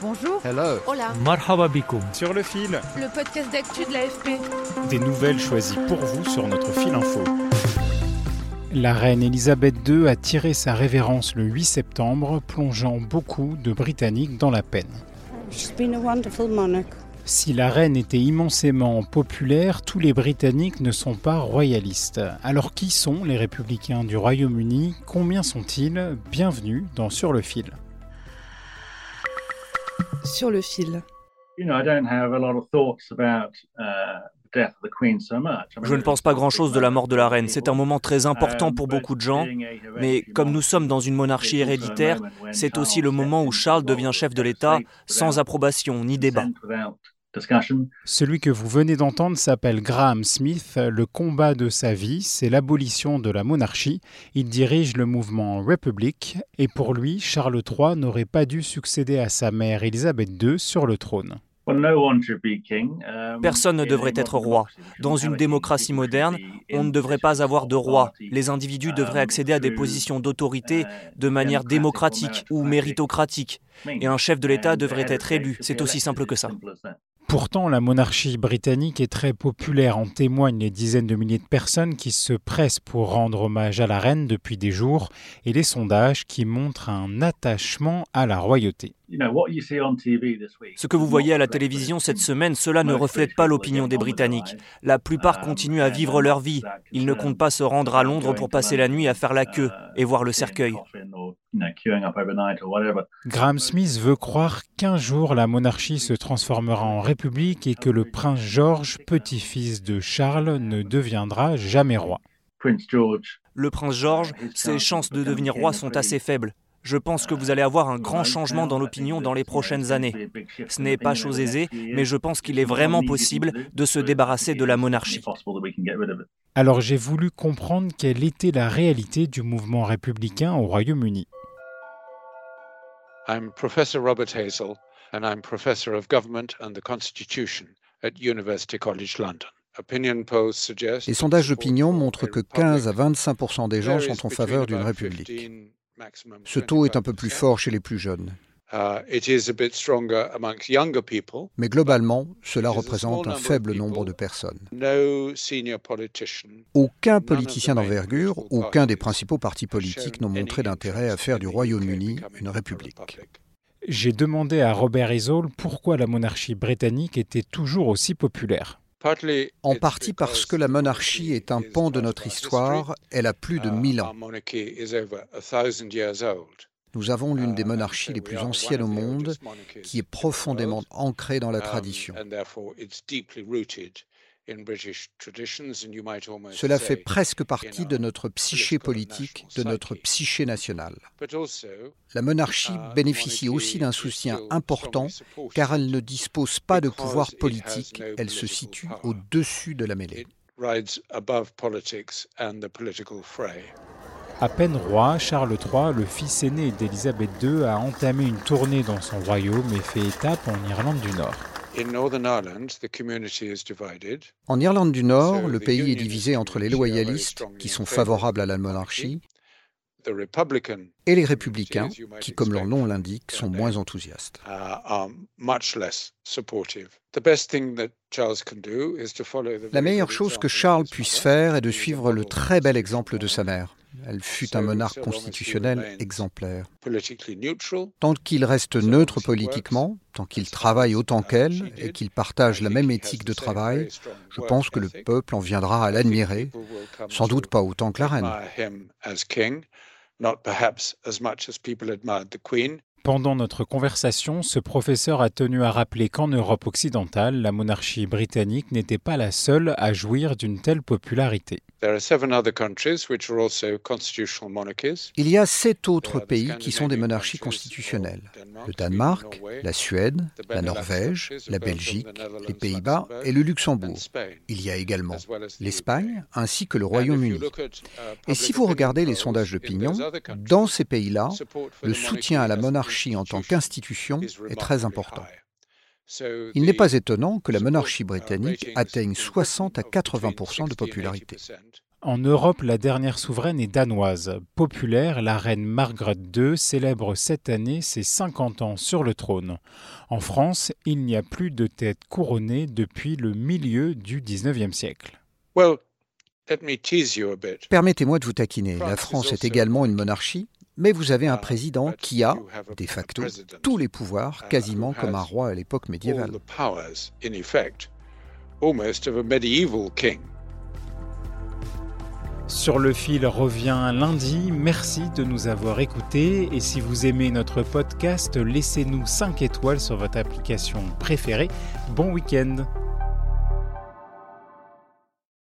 Bonjour. Hello. Hola. Marhaba. Sur le fil, Le podcast d'actu de l'AFP. des nouvelles choisies pour vous sur notre fil info. La reine Elisabeth II a tiré sa révérence le 8 septembre, plongeant beaucoup de Britanniques dans la peine. She's been a wonderful monarch. Si la reine était immensément populaire, tous les Britanniques ne sont pas royalistes. Alors qui sont les républicains du Royaume-Uni? Combien sont-ils? Bienvenue dans Sur le fil. Sur le fil. you know, I don't have a lot of thoughts about uh, the death of the Queen so much. I mean, Je ne pense pas grand-chose de la mort de la reine. C'est un moment très important pour beaucoup de gens. Mais comme nous sommes dans une monarchie héréditaire, c'est aussi le moment où Charles devient chef de l'État sans approbation ni débat. Celui que vous venez d'entendre s'appelle Graham Smith. Le combat de sa vie, c'est l'abolition de la monarchie. Il dirige le mouvement Republic et pour lui, Charles III n'aurait pas dû succéder à sa mère Élisabeth II sur le trône. Personne ne devrait être roi. Dans une démocratie moderne, on ne devrait pas avoir de roi. Les individus devraient accéder à des positions d'autorité de manière démocratique ou méritocratique. Et un chef de l'État devrait être élu. C'est aussi simple que ça. Pourtant, la monarchie britannique est très populaire. En témoignent les dizaines de milliers de personnes qui se pressent pour rendre hommage à la reine depuis des jours et les sondages qui montrent un attachement à la royauté. Ce que vous voyez à la télévision cette semaine, cela ne reflète pas l'opinion des Britanniques. La plupart continuent à vivre leur vie. Ils ne comptent pas se rendre à Londres pour passer la nuit à faire la queue et voir le cercueil. Graham Smith veut croire qu'un jour la monarchie se transformera en république et que le prince George, petit-fils de Charles, ne deviendra jamais roi. Le prince George, ses chances de devenir roi sont assez faibles. Je pense que vous allez avoir un grand changement dans l'opinion dans les prochaines années. Ce n'est pas chose aisée, mais je pense qu'il est vraiment possible de se débarrasser de la monarchie. Alors j'ai voulu comprendre quelle était la réalité du mouvement républicain au Royaume-Uni. I'm Professor Robert Hazel, and I'm Professor of Government and the Constitution at University College London. Les sondages d'opinion montrent que 15 à 25 des gens sont en faveur d'une république. Ce taux est un peu plus fort chez les plus jeunes. Uh, it is a bit stronger amongst younger people. Mais globalement, cela représente un faible nombre de personnes. Aucun politicien d'envergure, aucun des principaux partis politiques n'ont montré d'intérêt à faire du Royaume-Uni une république. J'ai demandé à Robert Hazel pourquoi la monarchie britannique était toujours aussi populaire. En partie parce que la monarchie est un pan de notre histoire, elle a plus de history. 1000 Uh, ans. Nous avons l'une des Uh, monarchies les plus anciennes au monde, qui est profondément ancrée dans la Um, tradition. Cela fait presque partie de notre psyché politique, de notre psyché national. But also, La monarchie uh, bénéficie aussi d'un soutien important car elle ne dispose pas de pouvoir politique, elle se situe au-dessus de la mêlée. À peine roi, Charles III, le fils aîné d'Élisabeth II, a entamé une tournée dans son royaume et fait étape en Irlande du Nord. In Northern Ireland, the community is divided. En Irlande du Nord, le the pays est divisé entre les loyalistes, qui in sont favour favorables à of la monarchie, et les républicains, qui, comme leur nom l'indique, sont moins enthousiastes. uh, La meilleure chose que Charles puisse faire est de suivre le très bel exemple de sa mère. Elle fut un monarque constitutionnel exemplaire. Tant qu'il reste neutre politiquement, tant qu'il travaille autant qu'elle et qu'il partage la même éthique de travail, je pense que le peuple en viendra à l'admirer, sans doute pas autant que la reine. admire him as king, not perhaps as much as people admired the Queen. Pendant notre conversation, ce professeur a tenu à rappeler qu'en Europe occidentale, la monarchie britannique n'était pas la seule à jouir d'une telle popularité. Il y a sept autres pays qui sont des monarchies constitutionnelles. Le Danemark, la Suède, la Norvège, la Belgique, les Pays-Bas et le Luxembourg. Il y a également l'Espagne ainsi que le Royaume-Uni. Et si vous regardez les sondages d'opinion, dans ces pays-là, le soutien à la monarchie en tant qu'institution est très important. Il n'est pas étonnant que la monarchie britannique atteigne 60 à 80% de popularité. En Europe, la dernière souveraine est danoise. Populaire, la reine Margaret II célèbre cette année ses 50 ans sur le trône. En France, il n'y a plus de tête couronnée depuis le milieu du XIXe siècle. Permettez-moi de vous taquiner. La France est également une monarchie, mais vous avez un président qui a, de facto, tous les pouvoirs, quasiment comme un roi à l'époque médiévale. Sur le fil revient lundi. Merci de nous avoir écoutés. Et si vous aimez notre podcast, laissez-nous 5 étoiles sur votre application préférée. Bon week-end